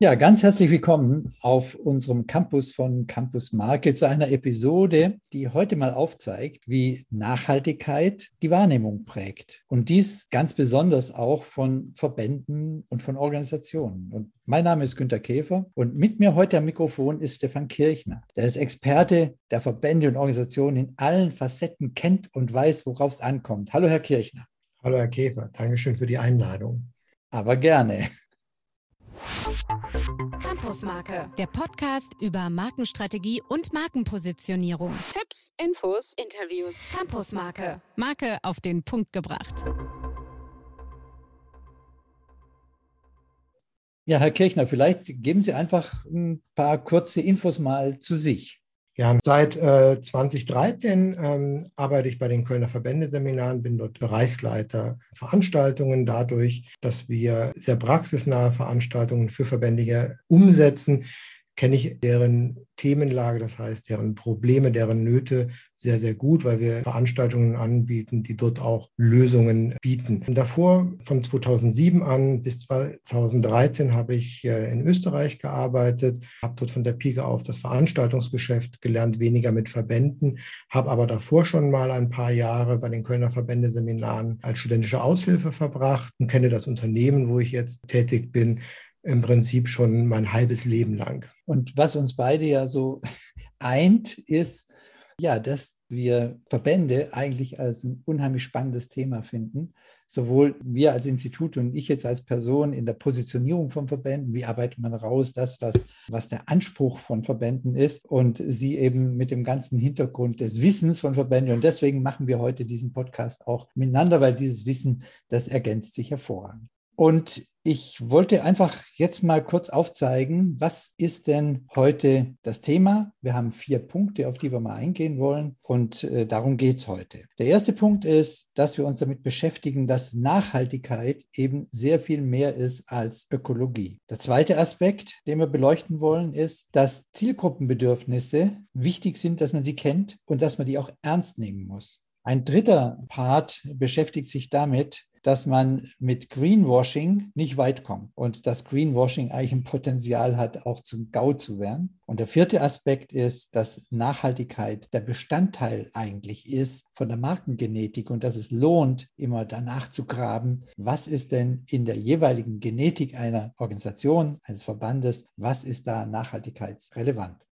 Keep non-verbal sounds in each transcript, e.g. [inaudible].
Ja, ganz herzlich willkommen auf unserem Campus von Campus Marke zu einer Episode, die heute mal aufzeigt, wie Nachhaltigkeit die Wahrnehmung prägt. Und dies ganz besonders auch von Verbänden und von Organisationen. Und mein Name ist Günter Käfer und mit mir heute am Mikrofon ist Stefan Kirchner. Der ist Experte der Verbände und Organisationen in allen Facetten, kennt und weiß, worauf es ankommt. Hallo, Herr Kirchner. Hallo, Herr Käfer. Dankeschön für die Einladung. Aber gerne. Campusmarke, der Podcast über Markenstrategie und Markenpositionierung. Tipps, Infos, Interviews. Campusmarke, Marke auf den Punkt gebracht. Ja, Herr Kirchner, vielleicht geben Sie einfach ein paar kurze Infos mal zu sich. Ja, seit äh, 2013 ähm, arbeite ich bei den Kölner Verbändeseminaren, bin dort Bereichsleiter Veranstaltungen, dadurch, dass wir sehr praxisnahe Veranstaltungen für Verbändige umsetzen, kenne ich deren Themenlage, das heißt deren Probleme, deren Nöte sehr, sehr gut, weil wir Veranstaltungen anbieten, die dort auch Lösungen bieten. Davor, von 2007 an bis 2013, habe ich in Österreich gearbeitet, habe dort von der Pike auf das Veranstaltungsgeschäft gelernt, weniger mit Verbänden, habe aber davor schon mal ein paar Jahre bei den Kölner Verbändeseminaren als studentische Aushilfe verbracht und kenne das Unternehmen, wo ich jetzt tätig bin, im Prinzip schon mein halbes Leben lang. Und was uns beide ja so [laughs] eint, ist, ja, dass wir Verbände eigentlich als ein unheimlich spannendes Thema finden. Sowohl wir als Institut und ich jetzt als Person in der Positionierung von Verbänden, wie arbeitet man raus, das, was, was der Anspruch von Verbänden ist und sie eben mit dem ganzen Hintergrund des Wissens von Verbänden. Und deswegen machen wir heute diesen Podcast auch miteinander, weil dieses Wissen, das ergänzt sich hervorragend. Und ich wollte einfach jetzt mal kurz aufzeigen, was ist denn heute das Thema? Wir haben vier Punkte, auf die wir mal eingehen wollen und äh, darum geht es heute. Der erste Punkt ist, dass wir uns damit beschäftigen, dass Nachhaltigkeit eben sehr viel mehr ist als Ökologie. Der zweite Aspekt, den wir beleuchten wollen, ist, dass Zielgruppenbedürfnisse wichtig sind, dass man sie kennt und dass man die auch ernst nehmen muss. Ein dritter Part beschäftigt sich damit, dass man mit Greenwashing nicht weit kommt und dass Greenwashing eigentlich ein Potenzial hat, auch zum GAU zu werden. Und der vierte Aspekt ist, dass Nachhaltigkeit der Bestandteil eigentlich ist von der Markengenetik und dass es lohnt, immer danach zu graben, was ist denn in der jeweiligen Genetik einer Organisation, eines Verbandes, was ist da nachhaltigkeitsrelevant.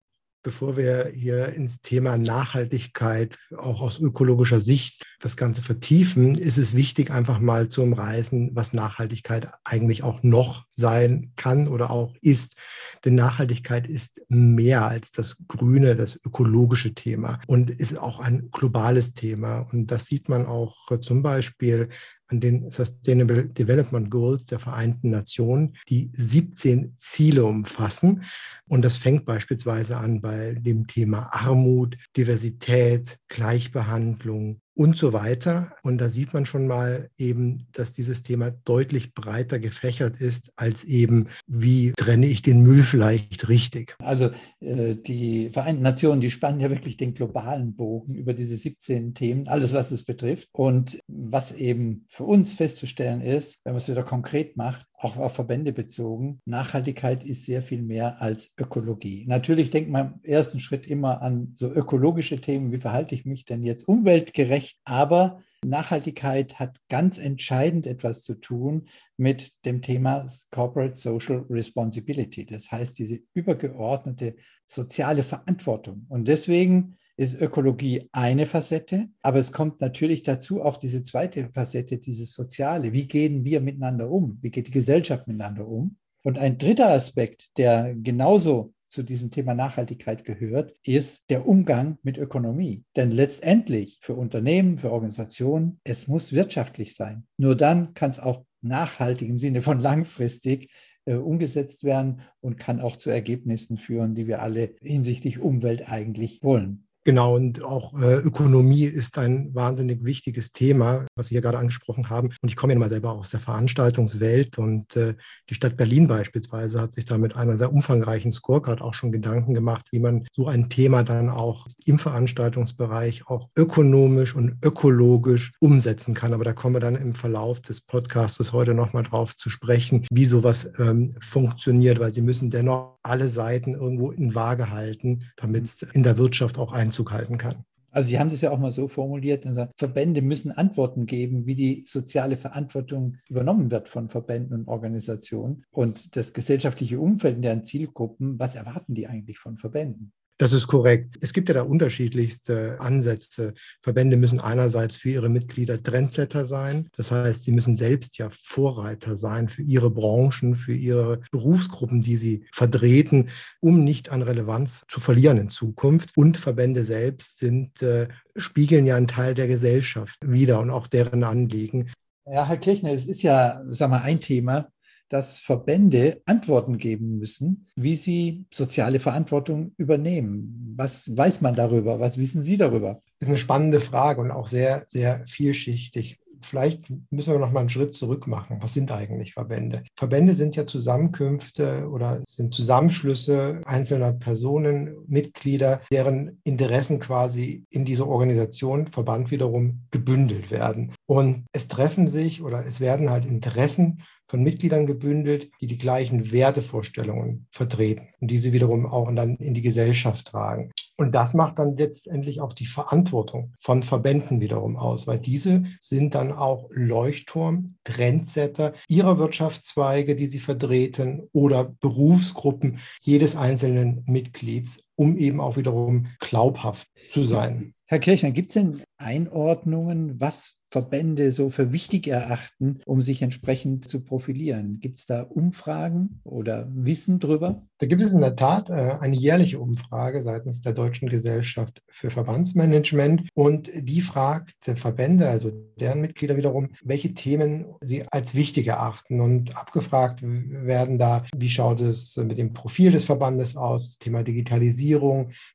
Bevor wir hier ins Thema Nachhaltigkeit auch aus ökologischer Sicht das Ganze vertiefen, ist es wichtig, einfach mal zu umreißen, was Nachhaltigkeit eigentlich auch noch sein kann oder auch ist. Denn Nachhaltigkeit ist mehr als das grüne, das ökologische Thema und ist auch ein globales Thema. Und das sieht man auch zum Beispiel an den Sustainable Development Goals der Vereinten Nationen, die 17 Ziele umfassen. Und das fängt beispielsweise an bei dem Thema Armut, Diversität, Gleichbehandlung, und so weiter. Und da sieht man schon mal eben, dass dieses Thema deutlich breiter gefächert ist, als eben, wie trenne ich den Müll vielleicht richtig. Also äh, die Vereinten Nationen, die spannen ja wirklich den globalen Bogen über diese 17 Themen, alles, was es betrifft. Und was eben für uns festzustellen ist, wenn man es wieder konkret macht, auch auf Verbände bezogen, Nachhaltigkeit ist sehr viel mehr als Ökologie. Natürlich denkt man im ersten Schritt immer an so ökologische Themen, wie verhalte ich mich denn jetzt umweltgerecht, aber Nachhaltigkeit hat ganz entscheidend etwas zu tun mit dem Thema Corporate Social Responsibility. Das heißt, diese übergeordnete soziale Verantwortung. Und deswegen ist Ökologie eine Facette, aber es kommt natürlich dazu auch diese zweite Facette, dieses Soziale. Wie gehen wir miteinander um? Wie geht die Gesellschaft miteinander um? Und ein dritter Aspekt, der genauso zu diesem Thema Nachhaltigkeit gehört, ist der Umgang mit Ökonomie. Denn letztendlich für Unternehmen, für Organisationen, es muss wirtschaftlich sein. Nur dann kann es auch nachhaltig im Sinne von langfristig äh, umgesetzt werden und kann auch zu Ergebnissen führen, die wir alle hinsichtlich Umwelt eigentlich wollen. Genau, und auch äh, Ökonomie ist ein wahnsinnig wichtiges Thema, was Sie hier gerade angesprochen haben. Und ich komme ja mal selber aus der Veranstaltungswelt und äh, die Stadt Berlin beispielsweise hat sich da mit einer sehr umfangreichen Scorecard auch schon Gedanken gemacht, wie man so ein Thema dann auch im Veranstaltungsbereich auch ökonomisch und ökologisch umsetzen kann. Aber da kommen wir dann im Verlauf des Podcasts heute nochmal drauf zu sprechen, wie sowas ähm, funktioniert, weil Sie müssen dennoch alle Seiten irgendwo in Waage halten, damit es in der Wirtschaft auch ein Einzug halten kann. Also Sie haben das ja auch mal so formuliert, also Verbände müssen Antworten geben, wie die soziale Verantwortung übernommen wird von Verbänden und Organisationen und das gesellschaftliche Umfeld in deren Zielgruppen, was erwarten die eigentlich von Verbänden? Das ist korrekt. Es gibt ja da unterschiedlichste Ansätze. Verbände müssen einerseits für ihre Mitglieder Trendsetter sein. Das heißt, sie müssen selbst ja Vorreiter sein für ihre Branchen, für ihre Berufsgruppen, die sie vertreten, um nicht an Relevanz zu verlieren in Zukunft. Und Verbände selbst sind, äh, spiegeln ja einen Teil der Gesellschaft wider und auch deren Anliegen. Ja, Herr Kirchner, es ist ja, sag mal, ein Thema, dass Verbände Antworten geben müssen, wie sie soziale Verantwortung übernehmen. Was weiß man darüber? Was wissen Sie darüber? Das ist eine spannende Frage und auch sehr, sehr vielschichtig vielleicht müssen wir noch mal einen Schritt zurück machen. Was sind eigentlich Verbände? Verbände sind ja Zusammenkünfte oder sind Zusammenschlüsse einzelner Personen, Mitglieder, deren Interessen quasi in dieser Organisation, Verband wiederum, gebündelt werden. Und es treffen sich oder es werden halt Interessen von Mitgliedern gebündelt, die die gleichen Wertevorstellungen vertreten und diese wiederum auch dann in die Gesellschaft tragen. Und das macht dann letztendlich auch die Verantwortung von Verbänden wiederum aus, weil diese sind dann auch Leuchtturm, Trendsetter ihrer Wirtschaftszweige, die sie vertreten oder Berufsgruppen jedes einzelnen Mitglieds, um eben auch wiederum glaubhaft zu sein. Herr Kirchner, gibt es denn Einordnungen, was Verbände so für wichtig erachten, um sich entsprechend zu profilieren? Gibt es da Umfragen oder Wissen drüber? Da gibt es in der Tat äh, eine jährliche Umfrage seitens der Deutschen Gesellschaft für Verbandsmanagement und die fragt Verbände, also deren Mitglieder wiederum, welche Themen sie als wichtig erachten und abgefragt werden da, wie schaut es mit dem Profil des Verbandes aus, das Thema Digitalisierung,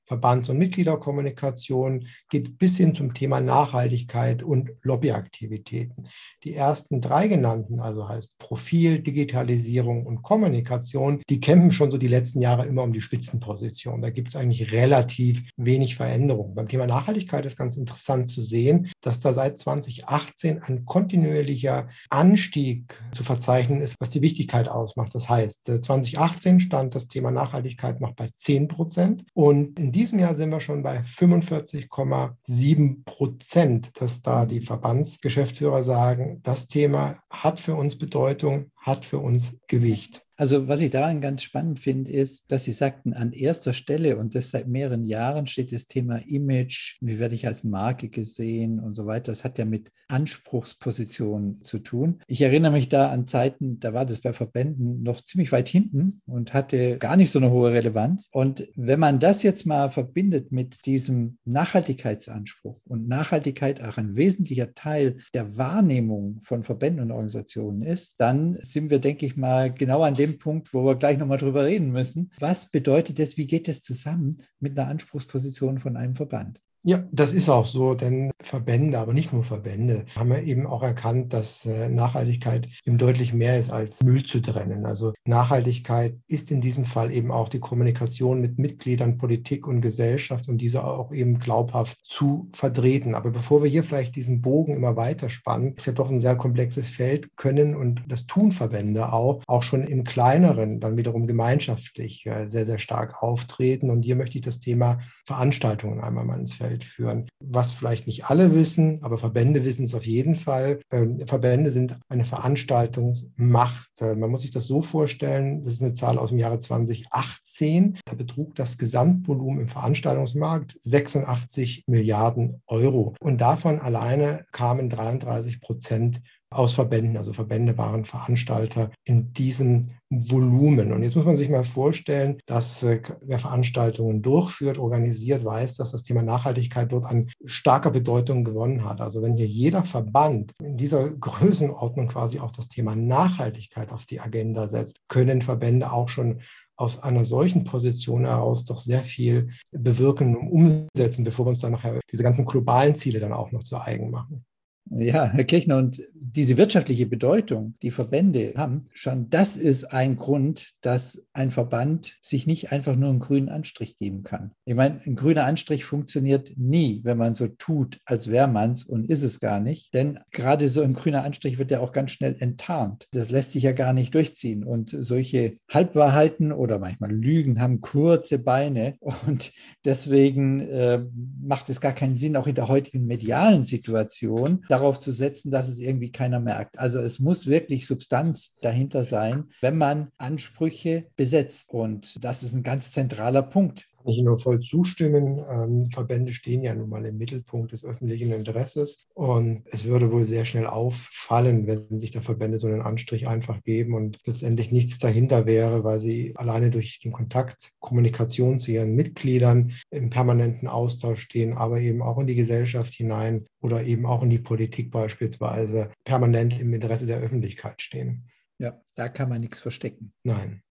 Verbands- und Mitgliederkommunikation, geht bis hin zum Thema Nachhaltigkeit und Lobby Lobbyaktivitäten. Die ersten drei genannten, also heißt Profil, Digitalisierung und Kommunikation, die kämpfen schon so die letzten Jahre immer um die Spitzenposition. Da gibt es eigentlich relativ wenig Veränderung. Beim Thema Nachhaltigkeit ist ganz interessant zu sehen, dass da seit 2018 ein kontinuierlicher Anstieg zu verzeichnen ist, was die Wichtigkeit ausmacht. Das heißt, 2018 stand das Thema Nachhaltigkeit noch bei 10 Prozent und in diesem Jahr sind wir schon bei 45,7 Prozent, dass da die Verband Verbandsgeschäftsführer sagen, das Thema hat für uns Bedeutung, hat für uns Gewicht. Also was ich daran ganz spannend finde, ist, dass Sie sagten, an erster Stelle und das seit mehreren Jahren steht das Thema Image, wie werde ich als Marke gesehen und so weiter. Das hat ja mit Anspruchspositionen zu tun. Ich erinnere mich da an Zeiten, da war das bei Verbänden noch ziemlich weit hinten und hatte gar nicht so eine hohe Relevanz. Und wenn man das jetzt mal verbindet mit diesem Nachhaltigkeitsanspruch und Nachhaltigkeit auch ein wesentlicher Teil der Wahrnehmung von Verbänden und Organisationen ist, dann sind wir, denke ich mal, genau an dem dem Punkt, wo wir gleich nochmal drüber reden müssen. Was bedeutet das? Wie geht das zusammen mit einer Anspruchsposition von einem Verband? Ja, das ist auch so, denn Verbände, aber nicht nur Verbände, haben ja eben auch erkannt, dass äh, Nachhaltigkeit eben deutlich mehr ist als Müll zu trennen. Also Nachhaltigkeit ist in diesem Fall eben auch die Kommunikation mit Mitgliedern, Politik und Gesellschaft und diese auch eben glaubhaft zu vertreten. Aber bevor wir hier vielleicht diesen Bogen immer weiter spannen, ist ja doch ein sehr komplexes Feld, können und das tun Verbände auch, auch schon im kleineren, dann wiederum gemeinschaftlich äh, sehr, sehr stark auftreten. Und hier möchte ich das Thema Veranstaltungen einmal mal ins Feld Feld führen. Was vielleicht nicht alle wissen, aber Verbände wissen es auf jeden Fall. Ähm, Verbände sind eine Veranstaltungsmacht. Äh, man muss sich das so vorstellen, das ist eine Zahl aus dem Jahre 2018. Da betrug das Gesamtvolumen im Veranstaltungsmarkt 86 Milliarden Euro. Und davon alleine kamen 33 Prozent aus Verbänden. Also Verbände waren Veranstalter in diesem Volumen. Und jetzt muss man sich mal vorstellen, dass äh, wer Veranstaltungen durchführt, organisiert, weiß, dass das Thema Nachhaltigkeit dort an starker Bedeutung gewonnen hat. Also wenn hier jeder Verband in dieser Größenordnung quasi auch das Thema Nachhaltigkeit auf die Agenda setzt, können Verbände auch schon aus einer solchen Position heraus doch sehr viel bewirken und umsetzen, bevor wir uns dann nachher diese ganzen globalen Ziele dann auch noch zu eigen machen. Ja, Herr Kirchner, und diese wirtschaftliche Bedeutung, die Verbände haben, schon das ist ein Grund, dass ein Verband sich nicht einfach nur einen grünen Anstrich geben kann. Ich meine, ein grüner Anstrich funktioniert nie, wenn man so tut, als wäre man es und ist es gar nicht. Denn gerade so ein grüner Anstrich wird ja auch ganz schnell enttarnt. Das lässt sich ja gar nicht durchziehen. Und solche Halbwahrheiten oder manchmal Lügen haben kurze Beine. Und deswegen äh, macht es gar keinen Sinn, auch in der heutigen medialen Situation, darauf zu setzen, dass es irgendwie keiner merkt. Also es muss wirklich Substanz dahinter sein, wenn man Ansprüche besetzt. Und das ist ein ganz zentraler Punkt kann ich nur voll zustimmen. Ähm, Verbände stehen ja nun mal im Mittelpunkt des öffentlichen Interesses und es würde wohl sehr schnell auffallen, wenn sich da Verbände so einen Anstrich einfach geben und letztendlich nichts dahinter wäre, weil sie alleine durch den Kontakt, Kommunikation zu ihren Mitgliedern im permanenten Austausch stehen, aber eben auch in die Gesellschaft hinein oder eben auch in die Politik beispielsweise permanent im Interesse der Öffentlichkeit stehen. Ja, da kann man nichts verstecken. Nein.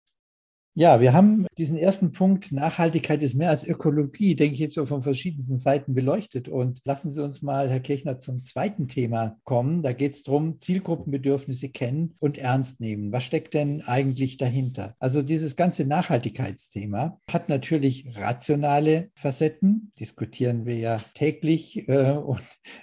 Ja, wir haben diesen ersten Punkt, Nachhaltigkeit ist mehr als Ökologie, denke ich jetzt von verschiedensten Seiten beleuchtet. Und lassen Sie uns mal, Herr Kirchner, zum zweiten Thema kommen. Da geht es darum, Zielgruppenbedürfnisse kennen und ernst nehmen. Was steckt denn eigentlich dahinter? Also dieses ganze Nachhaltigkeitsthema hat natürlich rationale Facetten, diskutieren wir ja täglich äh, und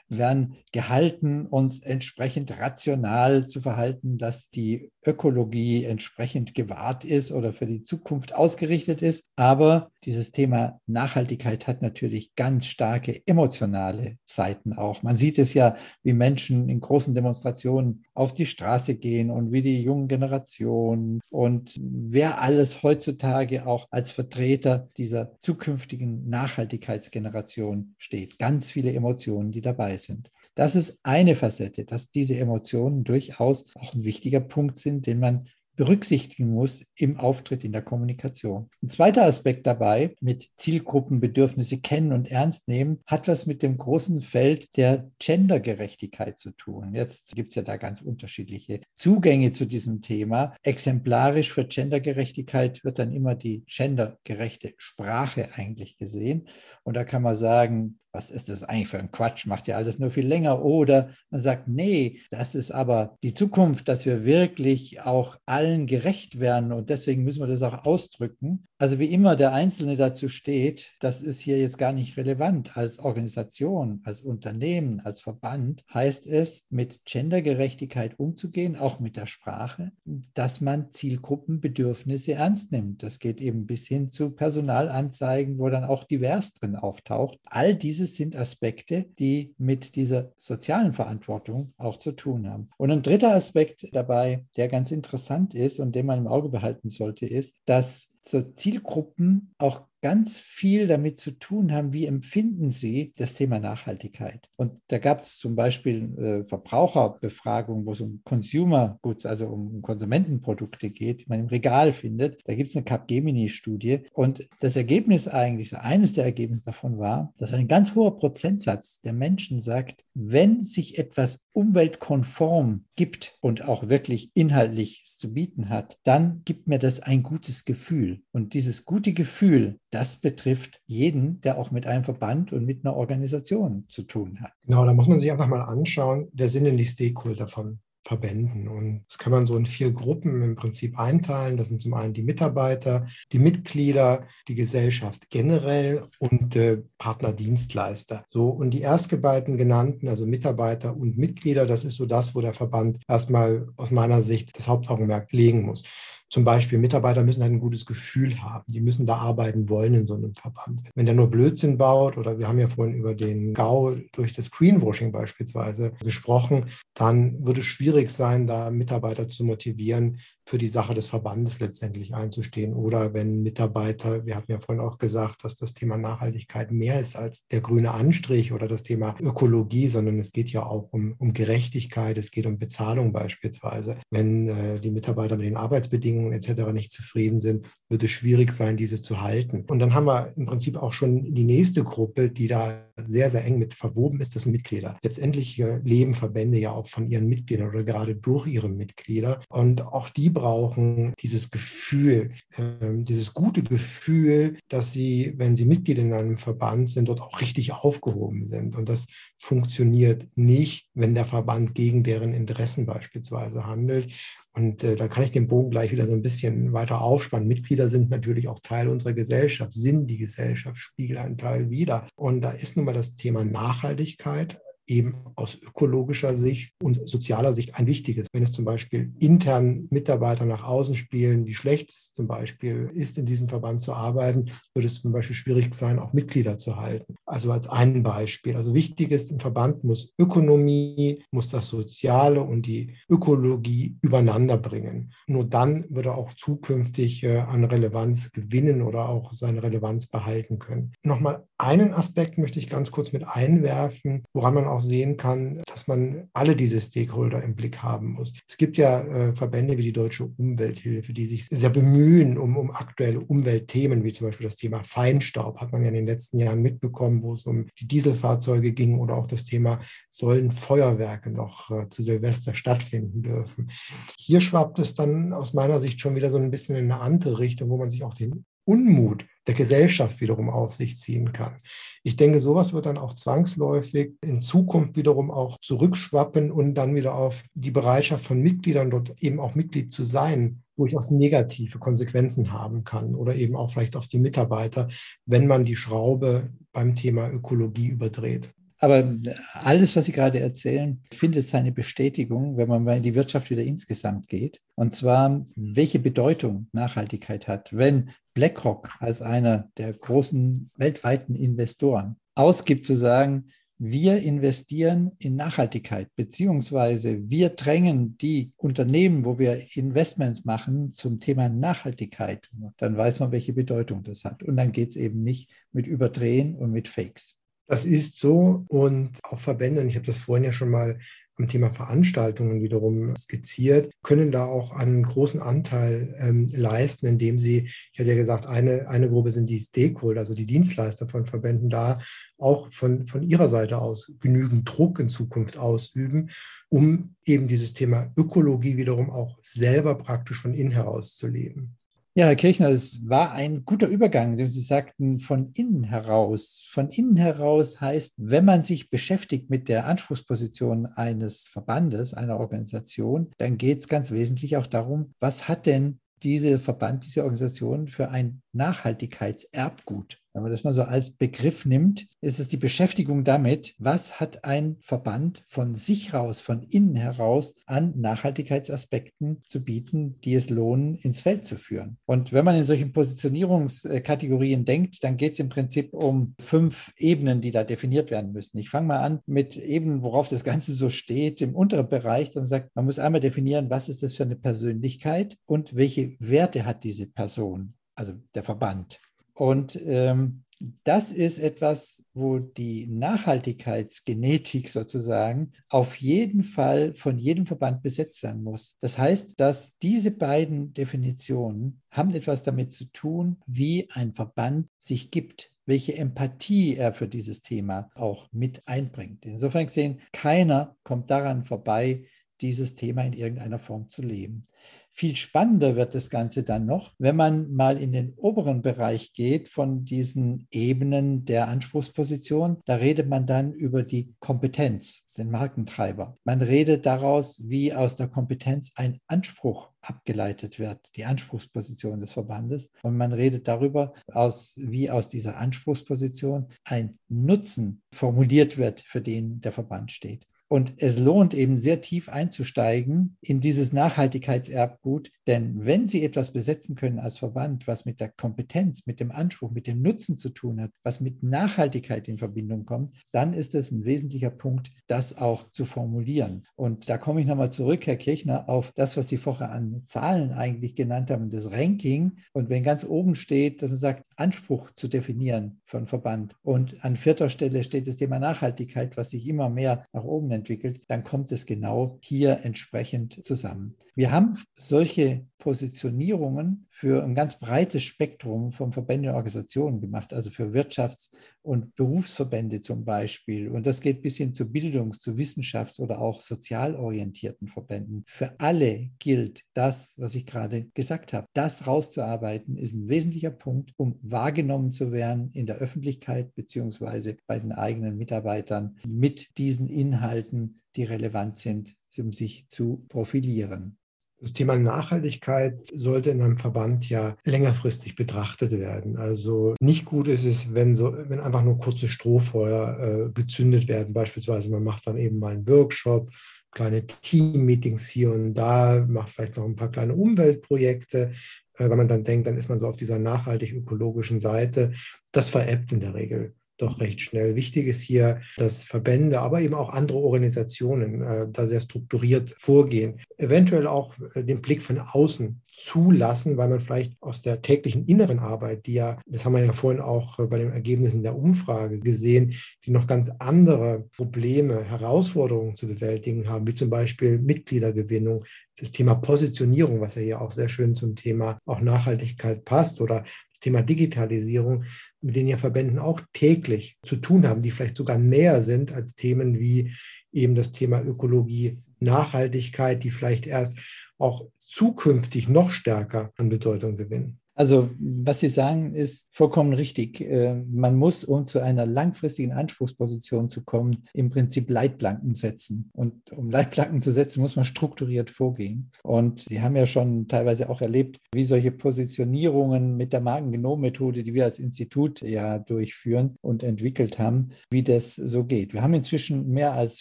werden gehalten, uns entsprechend rational zu verhalten, dass die Ökologie entsprechend gewahrt ist oder für die Zukunft ausgerichtet ist. Aber dieses Thema Nachhaltigkeit hat natürlich ganz starke emotionale Seiten auch. Man sieht es ja, wie Menschen in großen Demonstrationen auf die Straße gehen und wie die jungen Generationen und wer alles heutzutage auch als Vertreter dieser zukünftigen Nachhaltigkeitsgeneration steht. Ganz viele Emotionen, die dabei sind. Das ist eine Facette, dass diese Emotionen durchaus auch ein wichtiger Punkt sind, den man berücksichtigen muss im Auftritt in der Kommunikation. Ein zweiter Aspekt dabei, mit Zielgruppenbedürfnisse kennen und ernst nehmen, hat was mit dem großen Feld der Gendergerechtigkeit zu tun. Jetzt gibt es ja da ganz unterschiedliche Zugänge zu diesem Thema. Exemplarisch für Gendergerechtigkeit wird dann immer die gendergerechte Sprache eigentlich gesehen. Und da kann man sagen, was ist das eigentlich für ein Quatsch, macht ja alles nur viel länger. Oder man sagt, nee, das ist aber die Zukunft, dass wir wirklich auch allen gerecht werden und deswegen müssen wir das auch ausdrücken. Also wie immer der Einzelne dazu steht, das ist hier jetzt gar nicht relevant. Als Organisation, als Unternehmen, als Verband heißt es, mit Gendergerechtigkeit umzugehen, auch mit der Sprache, dass man Zielgruppenbedürfnisse ernst nimmt. Das geht eben bis hin zu Personalanzeigen, wo dann auch divers drin auftaucht. All diese sind Aspekte, die mit dieser sozialen Verantwortung auch zu tun haben. Und ein dritter Aspekt dabei, der ganz interessant ist und den man im Auge behalten sollte, ist, dass so Zielgruppen auch ganz viel damit zu tun haben, wie empfinden sie das Thema Nachhaltigkeit. Und da gab es zum Beispiel äh, Verbraucherbefragungen, wo es um Consumer Goods, also um Konsumentenprodukte geht, die man im Regal findet. Da gibt es eine Capgemini-Studie. Und das Ergebnis eigentlich, eines der Ergebnisse davon war, dass ein ganz hoher Prozentsatz der Menschen sagt, wenn sich etwas umweltkonform gibt und auch wirklich inhaltlich zu bieten hat, dann gibt mir das ein gutes Gefühl. Und dieses gute Gefühl, das betrifft jeden, der auch mit einem Verband und mit einer Organisation zu tun hat. Genau, da muss man sich einfach mal anschauen, wer sind denn die Stakeholder von Verbänden. Und das kann man so in vier Gruppen im Prinzip einteilen. Das sind zum einen die Mitarbeiter, die Mitglieder, die Gesellschaft generell und äh, Partnerdienstleister. So, und die ersten beiden genannten, also Mitarbeiter und Mitglieder, das ist so das, wo der Verband erstmal aus meiner Sicht das Hauptaugenmerk legen muss. Zum Beispiel Mitarbeiter müssen halt ein gutes Gefühl haben. Die müssen da arbeiten wollen in so einem Verband. Wenn der nur Blödsinn baut oder wir haben ja vorhin über den GAU durch das Greenwashing beispielsweise gesprochen, dann wird es schwierig sein, da Mitarbeiter zu motivieren, für die Sache des Verbandes letztendlich einzustehen. Oder wenn Mitarbeiter, wir hatten ja vorhin auch gesagt, dass das Thema Nachhaltigkeit mehr ist als der grüne Anstrich oder das Thema Ökologie, sondern es geht ja auch um, um Gerechtigkeit, es geht um Bezahlung beispielsweise. Wenn äh, die Mitarbeiter mit den Arbeitsbedingungen etc. nicht zufrieden sind, wird es schwierig sein, diese zu halten. Und dann haben wir im Prinzip auch schon die nächste Gruppe, die da sehr, sehr eng mit verwoben ist, das sind Mitglieder. Letztendlich leben Verbände ja auch von ihren Mitgliedern oder gerade durch ihre Mitglieder. Und auch die brauchen dieses Gefühl, äh, dieses gute Gefühl, dass sie, wenn sie Mitglied in einem Verband sind, dort auch richtig aufgehoben sind. Und das funktioniert nicht, wenn der Verband gegen deren Interessen beispielsweise handelt. Und äh, da kann ich den Bogen gleich wieder so ein bisschen weiter aufspannen. Mitglieder sind natürlich auch Teil unserer Gesellschaft, sind die Gesellschaft, spiegeln einen Teil wider. Und da ist nun mal das Thema Nachhaltigkeit eben aus ökologischer Sicht und sozialer Sicht ein wichtiges. Wenn es zum Beispiel intern Mitarbeiter nach außen spielen, wie schlecht es zum Beispiel ist, in diesem Verband zu arbeiten, würde es zum Beispiel schwierig sein, auch Mitglieder zu halten. Also als ein Beispiel. Also wichtig ist, im Verband muss Ökonomie, muss das Soziale und die Ökologie übereinander bringen. Nur dann wird er auch zukünftig äh, an Relevanz gewinnen oder auch seine Relevanz behalten können. Nochmal einen Aspekt möchte ich ganz kurz mit einwerfen, woran man auch sehen kann, dass man alle diese Stakeholder im Blick haben muss. Es gibt ja äh, Verbände wie die Deutsche Umwelthilfe, die sich sehr bemühen um, um aktuelle Umweltthemen, wie zum Beispiel das Thema Feinstaub, hat man ja in den letzten Jahren mitbekommen, wo es um die Dieselfahrzeuge ging oder auch das Thema, sollen Feuerwerke noch äh, zu Silvester stattfinden dürfen. Hier schwappt es dann aus meiner Sicht schon wieder so ein bisschen in eine andere Richtung, wo man sich auch den Unmut der Gesellschaft wiederum auf sich ziehen kann. Ich denke, sowas wird dann auch zwangsläufig in Zukunft wiederum auch zurückschwappen und dann wieder auf die Bereitschaft von Mitgliedern dort eben auch Mitglied zu sein, durchaus negative Konsequenzen haben kann oder eben auch vielleicht auf die Mitarbeiter, wenn man die Schraube beim Thema Ökologie überdreht. Aber alles, was Sie gerade erzählen, findet seine Bestätigung, wenn man mal in die Wirtschaft wieder insgesamt geht. Und zwar, welche Bedeutung Nachhaltigkeit hat. Wenn BlackRock als einer der großen weltweiten Investoren ausgibt zu sagen, wir investieren in Nachhaltigkeit, beziehungsweise wir drängen die Unternehmen, wo wir Investments machen, zum Thema Nachhaltigkeit. Dann weiß man, welche Bedeutung das hat. Und dann geht es eben nicht mit Überdrehen und mit Fakes. Das ist so und auch Verbände, und ich habe das vorhin ja schon mal am Thema Veranstaltungen wiederum skizziert, können da auch einen großen Anteil ähm, leisten, indem sie, ich hatte ja gesagt, eine, eine Gruppe sind die Stakeholder, also die Dienstleister von Verbänden, da auch von, von ihrer Seite aus genügend Druck in Zukunft ausüben, um eben dieses Thema Ökologie wiederum auch selber praktisch von innen heraus zu leben. Ja, Herr Kirchner, es war ein guter Übergang, indem Sie sagten, von innen heraus. Von innen heraus heißt, wenn man sich beschäftigt mit der Anspruchsposition eines Verbandes, einer Organisation, dann geht es ganz wesentlich auch darum, was hat denn diese Verband, diese Organisation für ein Nachhaltigkeitserbgut? Wenn man das mal so als Begriff nimmt, ist es die Beschäftigung damit, was hat ein Verband von sich raus, von innen heraus an Nachhaltigkeitsaspekten zu bieten, die es lohnen, ins Feld zu führen. Und wenn man in solchen Positionierungskategorien denkt, dann geht es im Prinzip um fünf Ebenen, die da definiert werden müssen. Ich fange mal an mit Ebenen, worauf das Ganze so steht, im unteren Bereich. Und sagt, man muss einmal definieren, was ist das für eine Persönlichkeit und welche Werte hat diese Person, also der Verband. Und ähm, das ist etwas, wo die Nachhaltigkeitsgenetik sozusagen auf jeden Fall von jedem Verband besetzt werden muss. Das heißt, dass diese beiden Definitionen haben etwas damit zu tun, wie ein Verband sich gibt welche Empathie er für dieses Thema auch mit einbringt. Insofern gesehen, keiner kommt daran vorbei, dieses Thema in irgendeiner Form zu leben. Viel spannender wird das Ganze dann noch, wenn man mal in den oberen Bereich geht von diesen Ebenen der Anspruchsposition. Da redet man dann über die Kompetenz, den Markentreiber. Man redet daraus, wie aus der Kompetenz ein Anspruch abgeleitet wird, die Anspruchsposition des Verbandes. Und man redet darüber, aus, wie aus dieser Anspruchsposition ein Nutzen formuliert wird, für den der Verband steht. Und es lohnt eben sehr tief einzusteigen in dieses Nachhaltigkeitserbgut, denn wenn Sie etwas besetzen können als Verband, was mit der Kompetenz, mit dem Anspruch, mit dem Nutzen zu tun hat, was mit Nachhaltigkeit in Verbindung kommt, dann ist es ein wesentlicher Punkt, das auch zu formulieren. Und da komme ich nochmal zurück, Herr Kirchner, auf das, was Sie vorher an Zahlen eigentlich genannt haben, das Ranking. Und wenn ganz oben steht, dass man sagt, Anspruch zu definieren von Verband und an vierter Stelle steht das Thema Nachhaltigkeit, was sich immer mehr nach oben entwickelt, dann kommt es genau hier entsprechend zusammen. Wir haben solche Positionierungen für ein ganz breites Spektrum von Verbänden und Organisationen gemacht, also für Wirtschafts- und Berufsverbände zum Beispiel. Und das geht bis hin zu Bildungs-, zu Wissenschafts- oder auch sozial orientierten Verbänden. Für alle gilt das, was ich gerade gesagt habe. Das rauszuarbeiten ist ein wesentlicher Punkt, um wahrgenommen zu werden in der Öffentlichkeit beziehungsweise bei den eigenen Mitarbeitern mit diesen Inhalten, die relevant sind, um sich zu profilieren. Das Thema Nachhaltigkeit sollte in einem Verband ja längerfristig betrachtet werden. Also nicht gut ist es, wenn, so, wenn einfach nur kurze Strohfeuer äh, gezündet werden. Beispielsweise man macht dann eben mal einen Workshop, kleine Team-Meetings hier und da, macht vielleicht noch ein paar kleine Umweltprojekte, äh, weil man dann denkt, dann ist man so auf dieser nachhaltig-ökologischen Seite. Das veräppt in der Regel doch recht schnell. Wichtig ist hier, dass Verbände, aber eben auch andere Organisationen äh, da sehr strukturiert vorgehen. Eventuell auch äh, den Blick von außen zulassen, weil man vielleicht aus der täglichen inneren Arbeit, die ja, das haben wir ja vorhin auch äh, bei den Ergebnissen der Umfrage gesehen, die noch ganz andere Probleme, Herausforderungen zu bewältigen haben, wie zum Beispiel Mitgliedergewinnung, das Thema Positionierung, was ja hier auch sehr schön zum Thema auch Nachhaltigkeit passt oder Thema Digitalisierung, mit denen ja Verbänden auch täglich zu tun haben, die vielleicht sogar näher sind als Themen wie eben das Thema Ökologie, Nachhaltigkeit, die vielleicht erst auch zukünftig noch stärker an Bedeutung gewinnen. Also, was Sie sagen, ist vollkommen richtig. Äh, man muss, um zu einer langfristigen Anspruchsposition zu kommen, im Prinzip Leitplanken setzen. Und um Leitplanken zu setzen, muss man strukturiert vorgehen. Und Sie haben ja schon teilweise auch erlebt, wie solche Positionierungen mit der Markengenommethode, die wir als Institut ja durchführen und entwickelt haben, wie das so geht. Wir haben inzwischen mehr als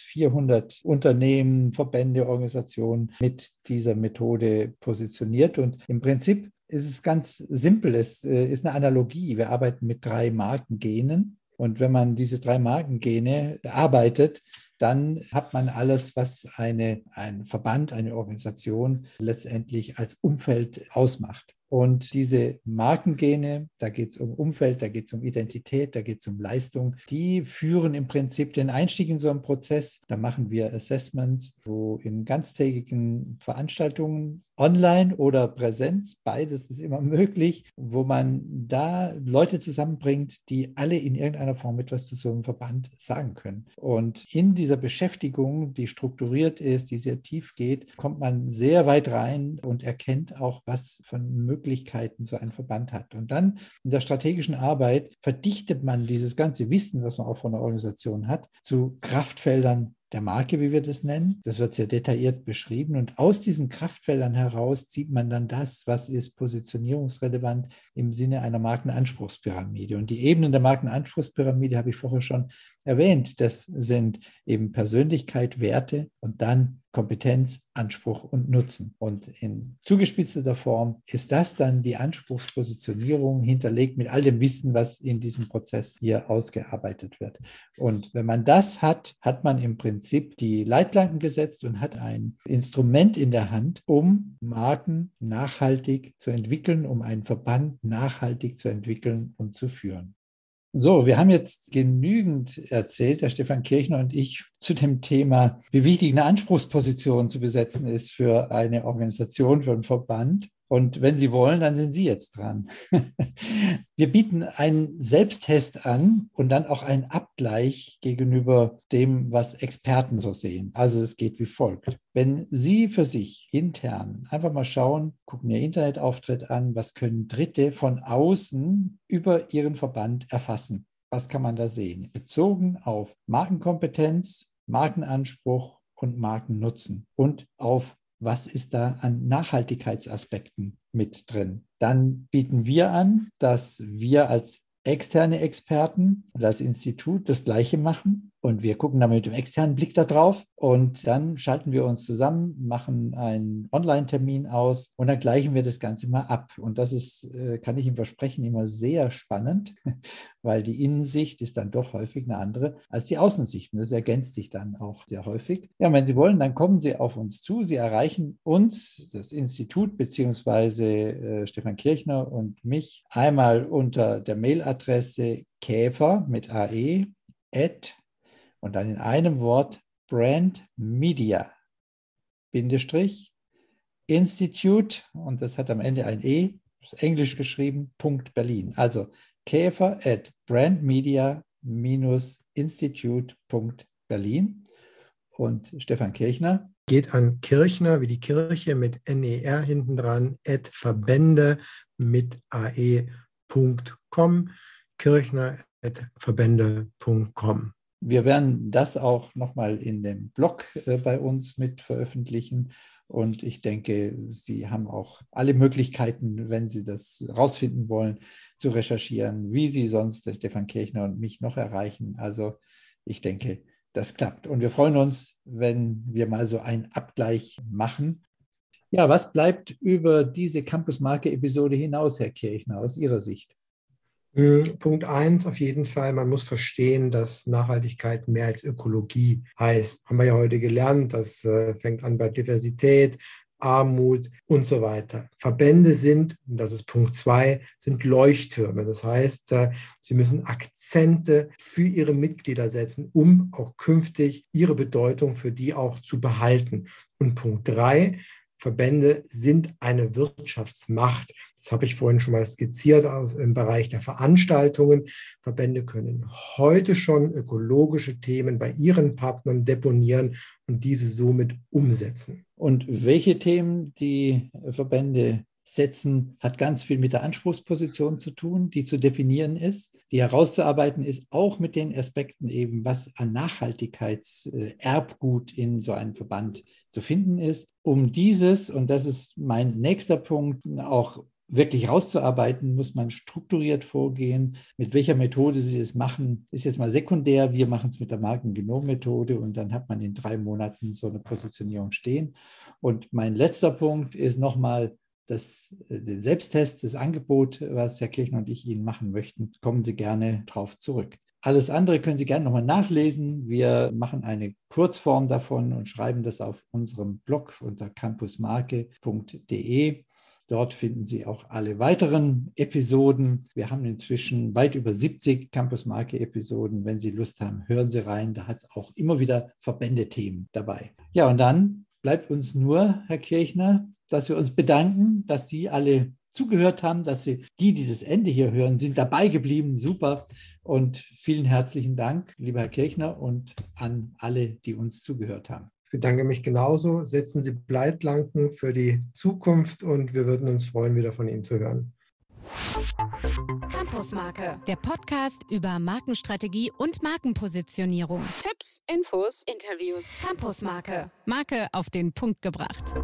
400 Unternehmen, Verbände, Organisationen mit dieser Methode positioniert. Und im Prinzip ist es ganz simpel. Es äh, ist eine Analogie. Wir arbeiten mit drei Markengenen. Und wenn man diese drei Markengene arbeitet, dann hat man alles, was eine, ein Verband, eine Organisation letztendlich als Umfeld ausmacht. Und diese Markengene, da geht es um Umfeld, da geht es um Identität, da geht es um Leistung, die führen im Prinzip den Einstieg in so einen Prozess. Da machen wir Assessments, wo in ganztägigen Veranstaltungen online oder Präsenz, beides ist immer möglich, wo man da Leute zusammenbringt, die alle in irgendeiner Form etwas zu so einem Verband sagen können. Und in dieser Beschäftigung, die strukturiert ist, die sehr tief geht, kommt man sehr weit rein und erkennt auch, was von Möglichkeiten so ein Verband hat. Und dann in der strategischen Arbeit verdichtet man dieses ganze Wissen, was man auch von der Organisation hat, zu Kraftfeldern der Marke, wie wir das nennen. Das wird sehr detailliert beschrieben. Und aus diesen Kraftfeldern heraus zieht man dann das, was ist positionierungsrelevant im Sinne einer Markenanspruchspyramide. Und die Ebenen der Markenanspruchspyramide habe ich vorher schon erwähnt. Das sind eben Persönlichkeit, Werte und dann Kompetenz, Anspruch und Nutzen. Und in zugespitzter Form ist das dann die Anspruchspositionierung hinterlegt mit all dem Wissen, was in diesem Prozess hier ausgearbeitet wird. Und wenn man das hat, hat man im Prinzip die Leitplanken gesetzt und hat ein Instrument in der Hand, um Marken nachhaltig zu entwickeln, um einen Verband nachhaltig zu entwickeln und zu führen. So, wir haben jetzt genügend erzählt, der Stefan Kirchner und ich, zu dem Thema, wie wichtig eine Anspruchsposition zu besetzen ist für eine Organisation, für einen Verband. Und wenn Sie wollen, dann sind Sie jetzt dran. [laughs] Wir bieten einen Selbsttest an und dann auch einen Abgleich gegenüber dem, was Experten so sehen. Also es geht wie folgt. Wenn Sie für sich intern einfach mal schauen, gucken Ihr Internetauftritt an, was können Dritte von außen über Ihren Verband erfassen? Was kann man da sehen? Bezogen auf Markenkompetenz, Markenanspruch und Markennutzen und auf was ist da an Nachhaltigkeitsaspekten mit drin. Dann bieten wir an, dass wir als externe Experten und als Institut das Gleiche machen Und wir gucken dann mit dem externen Blick da drauf und dann schalten wir uns zusammen, machen einen Online-Termin aus und dann gleichen wir das Ganze mal ab. Und das ist, äh, kann ich Ihnen versprechen, immer sehr spannend, [laughs] weil die Innensicht ist dann doch häufig eine andere als die Außensicht. Und das ergänzt sich dann auch sehr häufig. Ja, und wenn Sie wollen, dann kommen Sie auf uns zu. Sie erreichen uns, das Institut beziehungsweise äh, Stefan Kirchner und mich, einmal unter der Mailadresse käfer mit ae at und dann in einem Wort Brand Media, Bindestrich, Institute, und das hat am Ende ein E, ist Englisch geschrieben, Punkt Berlin. Also Käfer at brandmedia-institute.berlin. Und Stefan Kirchner. Geht an Kirchner wie die Kirche mit NER hinten dran, at Verbände mit ae.com. Kirchner at verbände.com. Wir werden das auch nochmal in dem Blog äh, bei uns mit veröffentlichen. Und ich denke, Sie haben auch alle Möglichkeiten, wenn Sie das rausfinden wollen, zu recherchieren, wie Sie sonst Stefan Kirchner und mich noch erreichen. Also ich denke, das klappt. Und wir freuen uns, wenn wir mal so einen Abgleich machen. Ja, was bleibt über diese Campus-Marke-Episode hinaus, Herr Kirchner, aus Ihrer Sicht? Punkt eins auf jeden Fall, man muss verstehen, dass Nachhaltigkeit mehr als Ökologie heißt. Haben wir ja heute gelernt, das äh, fängt an bei Diversität, Armut und so weiter. Verbände sind, und das ist Punkt zwei, sind Leuchttürme. Das heißt, äh, sie müssen Akzente für ihre Mitglieder setzen, um auch künftig ihre Bedeutung für die auch zu behalten. Und Punkt drei, Verbände sind eine Wirtschaftsmacht. Das habe ich vorhin schon mal skizziert im Bereich der Veranstaltungen. Verbände können heute schon ökologische Themen bei ihren Partnern deponieren und diese somit umsetzen. Und welche Themen die Verbände setzen, hat ganz viel mit der Anspruchsposition zu tun, die zu definieren ist, die herauszuarbeiten ist, auch mit den Aspekten eben, was an Nachhaltigkeitserbgut in so einem Verband zu finden ist. Um dieses, und das ist mein nächster Punkt, auch wirklich rauszuarbeiten, muss man strukturiert vorgehen. Mit welcher Methode Sie es machen, ist jetzt mal sekundär. Wir machen es mit der Markengenom-Methode und dann hat man in drei Monaten so eine Positionierung stehen. Und mein letzter Punkt ist nochmal, das, äh, den Selbsttest, das Angebot, was Herr Kirchner und ich Ihnen machen möchten, kommen Sie gerne drauf zurück. Alles andere können Sie gerne nochmal nachlesen. Wir machen eine Kurzform davon und schreiben das auf unserem Blog unter campusmarke.de. Dort finden Sie auch alle weiteren Episoden. Wir haben inzwischen weit über 70 Campusmarke-Episoden. Wenn Sie Lust haben, hören Sie rein. Da hat es auch immer wieder Verbändethemen dabei. Ja, und dann bleibt uns nur, Herr Kirchner, dass wir uns bedanken, dass Sie alle zugehört haben, dass Sie, die dieses Ende hier hören, sind dabei geblieben. Super. Und vielen herzlichen Dank, lieber Herr Kirchner, und an alle, die uns zugehört haben. Ich bedanke mich genauso. Setzen Sie Bleitlanken für die Zukunft und wir würden uns freuen, wieder von Ihnen zu hören. Campusmarke, der Podcast über Markenstrategie und Markenpositionierung. Tipps, Infos, Interviews. Campusmarke, Marke auf den Punkt gebracht.